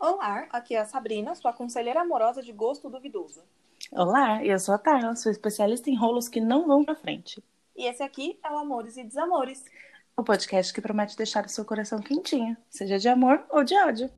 Olá, aqui é a Sabrina, sua conselheira amorosa de gosto duvidoso. Olá, eu sou a Tarla, sou especialista em rolos que não vão pra frente. E esse aqui é o Amores e Desamores. O podcast que promete deixar o seu coração quentinho, seja de amor ou de ódio.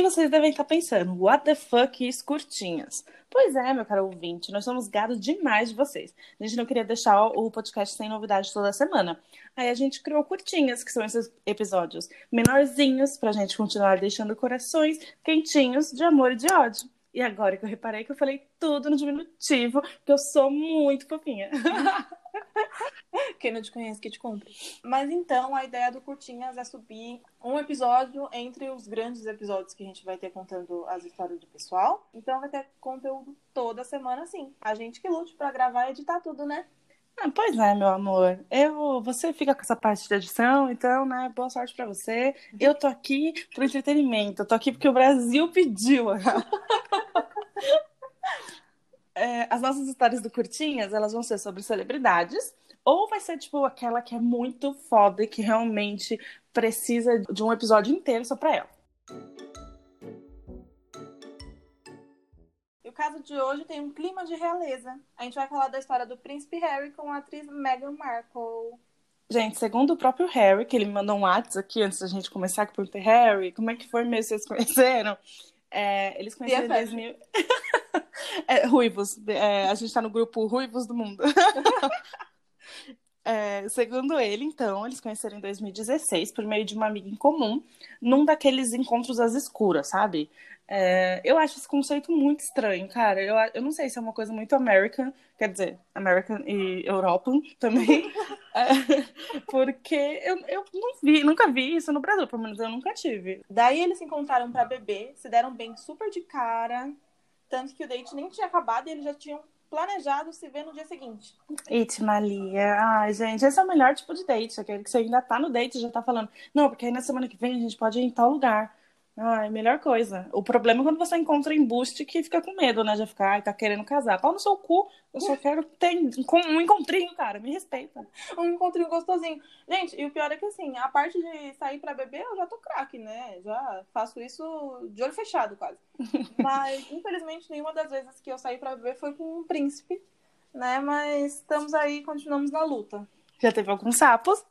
E vocês devem estar pensando, what the fuck is curtinhas? Pois é, meu caro ouvinte, nós somos gado demais de vocês. A gente não queria deixar o podcast sem novidade toda semana. Aí a gente criou curtinhas, que são esses episódios menorzinhos, pra gente continuar deixando corações quentinhos de amor e de ódio. E agora que eu reparei que eu falei tudo no diminutivo, que eu sou muito fofinha. Quem não te conhece, que te compre. Mas então, a ideia do Curtinhas é subir um episódio entre os grandes episódios que a gente vai ter contando as histórias do pessoal. Então vai ter conteúdo toda semana, sim. A gente que lute pra gravar e editar tudo, né? Ah, pois é, meu amor. Eu, você fica com essa parte de edição, então, né? Boa sorte pra você. Eu tô aqui pro entretenimento. Eu tô aqui porque o Brasil pediu. É, as nossas histórias do Curtinhas, elas vão ser sobre celebridades, ou vai ser, tipo, aquela que é muito foda e que realmente precisa de um episódio inteiro só pra ela. E o caso de hoje tem um clima de realeza. A gente vai falar da história do príncipe Harry com a atriz Meghan Markle. Gente, segundo o próprio Harry, que ele me mandou um WhatsApp aqui antes da gente começar, que perguntei, Harry, como é que foi mesmo vocês conheceram? É, eles conheceram em 2000... é, ruivos. É, a gente tá no grupo Ruivos do Mundo. É, segundo ele, então, eles conheceram em 2016 por meio de uma amiga em comum, num daqueles encontros às escuras, sabe? É, eu acho esse conceito muito estranho, cara. Eu, eu não sei se é uma coisa muito American, quer dizer, American e European também, é, porque eu, eu não vi, nunca vi isso no Brasil, pelo menos eu nunca tive. Daí eles se encontraram para beber, se deram bem super de cara, tanto que o date nem tinha acabado e eles já tinham planejado se ver no dia seguinte. It, Malia. Ai, gente, esse é o melhor tipo de date. Aquele que você ainda tá no date e já tá falando. Não, porque aí na semana que vem a gente pode ir em tal lugar. Ai, melhor coisa. O problema é quando você encontra embuste que fica com medo, né? Já ficar, ai, tá querendo casar. Pau no seu cu, eu só quero ter um encontrinho, cara. Me respeita. Um encontrinho gostosinho. Gente, e o pior é que assim, a parte de sair pra beber, eu já tô craque, né? Já faço isso de olho fechado, quase. Mas, infelizmente, nenhuma das vezes que eu saí pra beber foi com um príncipe, né? Mas estamos aí, continuamos na luta. Já teve alguns sapos.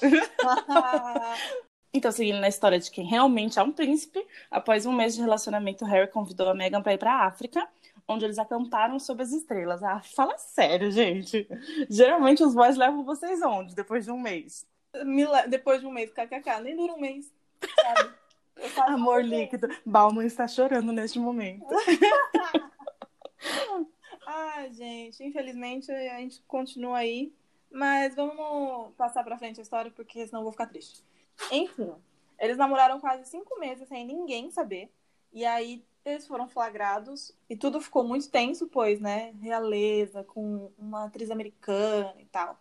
Então, seguindo na história de quem realmente é um príncipe, após um mês de relacionamento, Harry convidou a Meghan para ir para a África, onde eles acamparam sob as estrelas. Ah, fala sério, gente. Geralmente os boys levam vocês onde depois de um mês? Le... Depois de um mês, kkk, nem dura um mês, sabe? Amor líquido. Bauman está chorando neste momento. Ai, gente, infelizmente a gente continua aí, mas vamos passar para frente a história porque senão eu vou ficar triste. Enfim, eles namoraram quase cinco meses sem ninguém saber. E aí eles foram flagrados e tudo ficou muito tenso, pois, né? Realeza, com uma atriz americana e tal.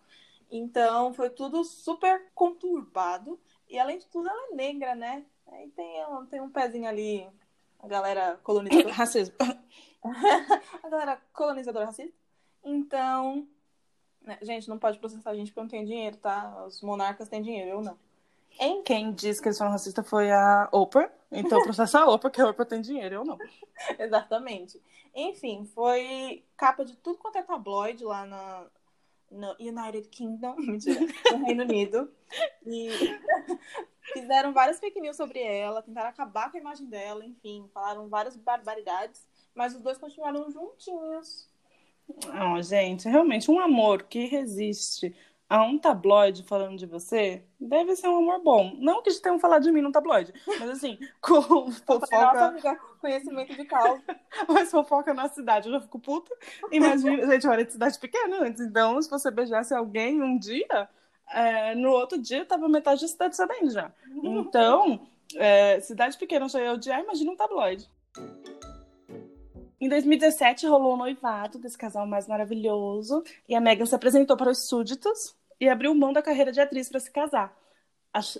Então foi tudo super conturbado. E além de tudo, ela é negra, né? Aí tem, um, tem um pezinho ali, a galera colonizadora. Racismo. a galera colonizadora racista. Então, né, gente, não pode processar a gente porque não tem dinheiro, tá? Os monarcas têm dinheiro, eu não. Em... Quem disse que eles foram racistas foi a Oprah. Então processa a Oprah, porque a Oprah tem dinheiro, eu não. Exatamente. Enfim, foi capa de tudo quanto é tabloide lá na, no United Kingdom, mentira, no Reino Unido. E fizeram várias fake news sobre ela, tentaram acabar com a imagem dela, enfim, falaram várias barbaridades, mas os dois continuaram juntinhos. Não, gente, realmente um amor que resiste a um tabloide falando de você, deve ser um amor bom. Não que eles tenham falado de mim no tabloide, mas assim, com fofoca. Amiga, conhecimento de causa. mas fofoca na cidade, eu já fico puta. Imagina, gente, olha de cidade pequena antes. Então, se você beijasse alguém um dia, é, no outro dia tava metade da cidade sabendo já. Então, é, cidade pequena já ia odiar, imagina um tabloide. Em 2017 rolou o um noivado desse casal mais maravilhoso e a Megan se apresentou para os súditos e abriu mão da carreira de atriz para se casar.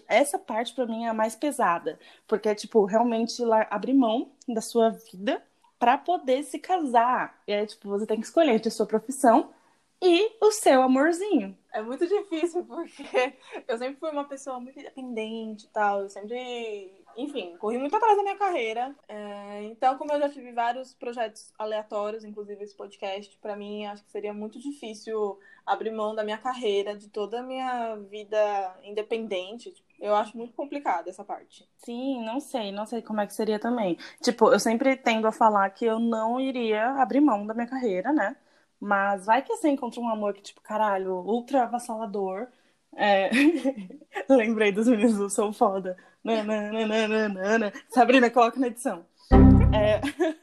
Essa parte para mim é a mais pesada, porque é tipo realmente abrir mão da sua vida para poder se casar. E é tipo, você tem que escolher entre a sua profissão e o seu amorzinho. É muito difícil, porque eu sempre fui uma pessoa muito independente e tal. Eu sempre, enfim, corri muito atrás da minha carreira. É, então, como eu já tive vários projetos aleatórios, inclusive esse podcast, para mim acho que seria muito difícil abrir mão da minha carreira, de toda a minha vida independente. Eu acho muito complicado essa parte. Sim, não sei, não sei como é que seria também. Tipo, eu sempre tendo a falar que eu não iria abrir mão da minha carreira, né? Mas vai que você encontra um amor que, tipo, caralho, ultra avassalador. É... Lembrei dos meninos do Sou Foda. Nananana. Sabrina, coloca na edição. É...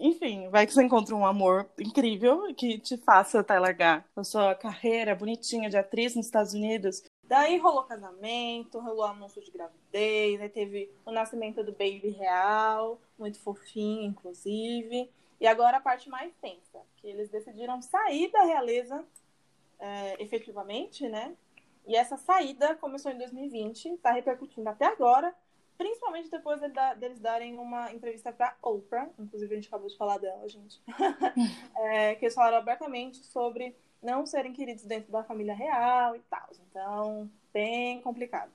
Enfim, vai que você encontra um amor incrível que te faça até largar a sua carreira bonitinha de atriz nos Estados Unidos. Daí rolou casamento, rolou anúncio de gravidez, teve o nascimento do baby real, muito fofinho, inclusive. E agora a parte mais tensa, que eles decidiram sair da realeza é, efetivamente, né? E essa saída começou em 2020, está repercutindo até agora, principalmente depois deles darem uma entrevista para Oprah, inclusive a gente acabou de falar dela, gente, é, que eles falaram abertamente sobre não serem queridos dentro da família real e tal. Então, bem complicado.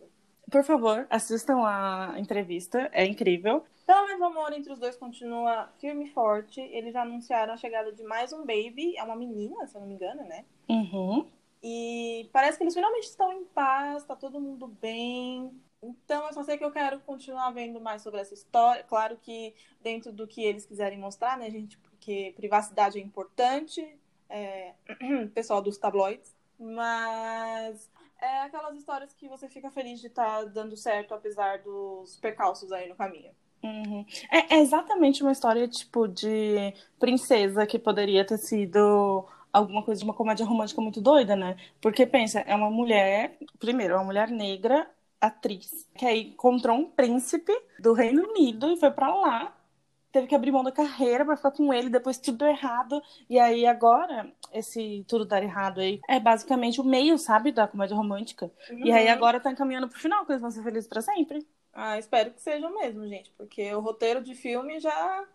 Por favor, assistam a entrevista, é incrível. Pelo menos o amor entre os dois continua firme e forte. Eles já anunciaram a chegada de mais um baby. É uma menina, se eu não me engano, né? Uhum. E parece que eles finalmente estão em paz, tá todo mundo bem. Então, eu só sei que eu quero continuar vendo mais sobre essa história. Claro que dentro do que eles quiserem mostrar, né, gente? Porque privacidade é importante. É... Pessoal dos tabloides. Mas é aquelas histórias que você fica feliz de estar tá dando certo, apesar dos percalços aí no caminho. Uhum. É, é, exatamente uma história, tipo, de princesa que poderia ter sido alguma coisa de uma comédia romântica muito doida, né? Porque, pensa, é uma mulher, primeiro, é uma mulher negra, atriz, que aí encontrou um príncipe do Reino Unido e foi para lá, teve que abrir mão da carreira para ficar com ele, depois tudo errado, e aí agora, esse tudo dar errado aí, é basicamente o meio, sabe, da comédia romântica. Uhum. E aí uhum. agora tá encaminhando pro final, que eles vão ser felizes para sempre. Ah, espero que sejam mesmo, gente, porque o roteiro de filme já,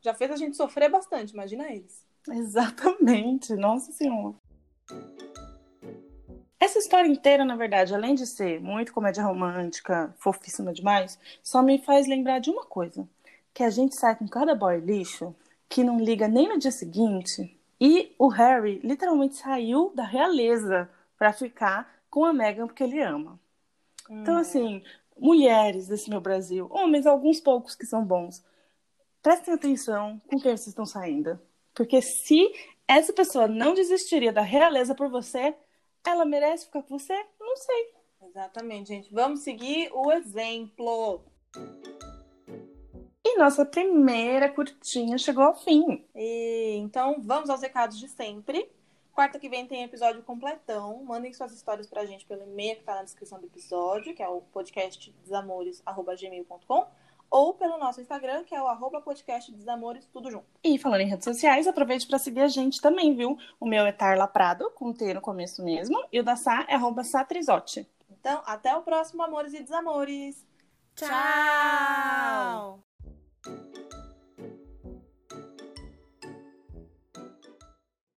já fez a gente sofrer bastante, imagina eles. Exatamente, nossa senhora. Essa história inteira, na verdade, além de ser muito comédia romântica, fofíssima demais, só me faz lembrar de uma coisa: que a gente sai com cada boy lixo que não liga nem no dia seguinte. E o Harry literalmente saiu da realeza para ficar com a Meghan porque ele ama. Hum. Então, assim, mulheres desse meu Brasil, homens, alguns poucos que são bons, prestem atenção com quem vocês estão saindo. Porque se essa pessoa não desistiria da realeza por você, ela merece ficar com você? Não sei. Exatamente, gente. Vamos seguir o exemplo. E nossa primeira curtinha chegou ao fim. E, então, vamos aos recados de sempre. Quarta que vem tem episódio completão. Mandem suas histórias pra gente pelo e-mail que tá na descrição do episódio, que é o podcastdesamores.gmail.com ou pelo nosso Instagram, que é o arroba podcast Desamores, tudo junto. E falando em redes sociais, aproveite para seguir a gente também, viu? O meu é Tarla Prado, com T no começo mesmo, e o da Sá é arroba Satrizote. Então, até o próximo Amores e Desamores. Tchau! Tchau.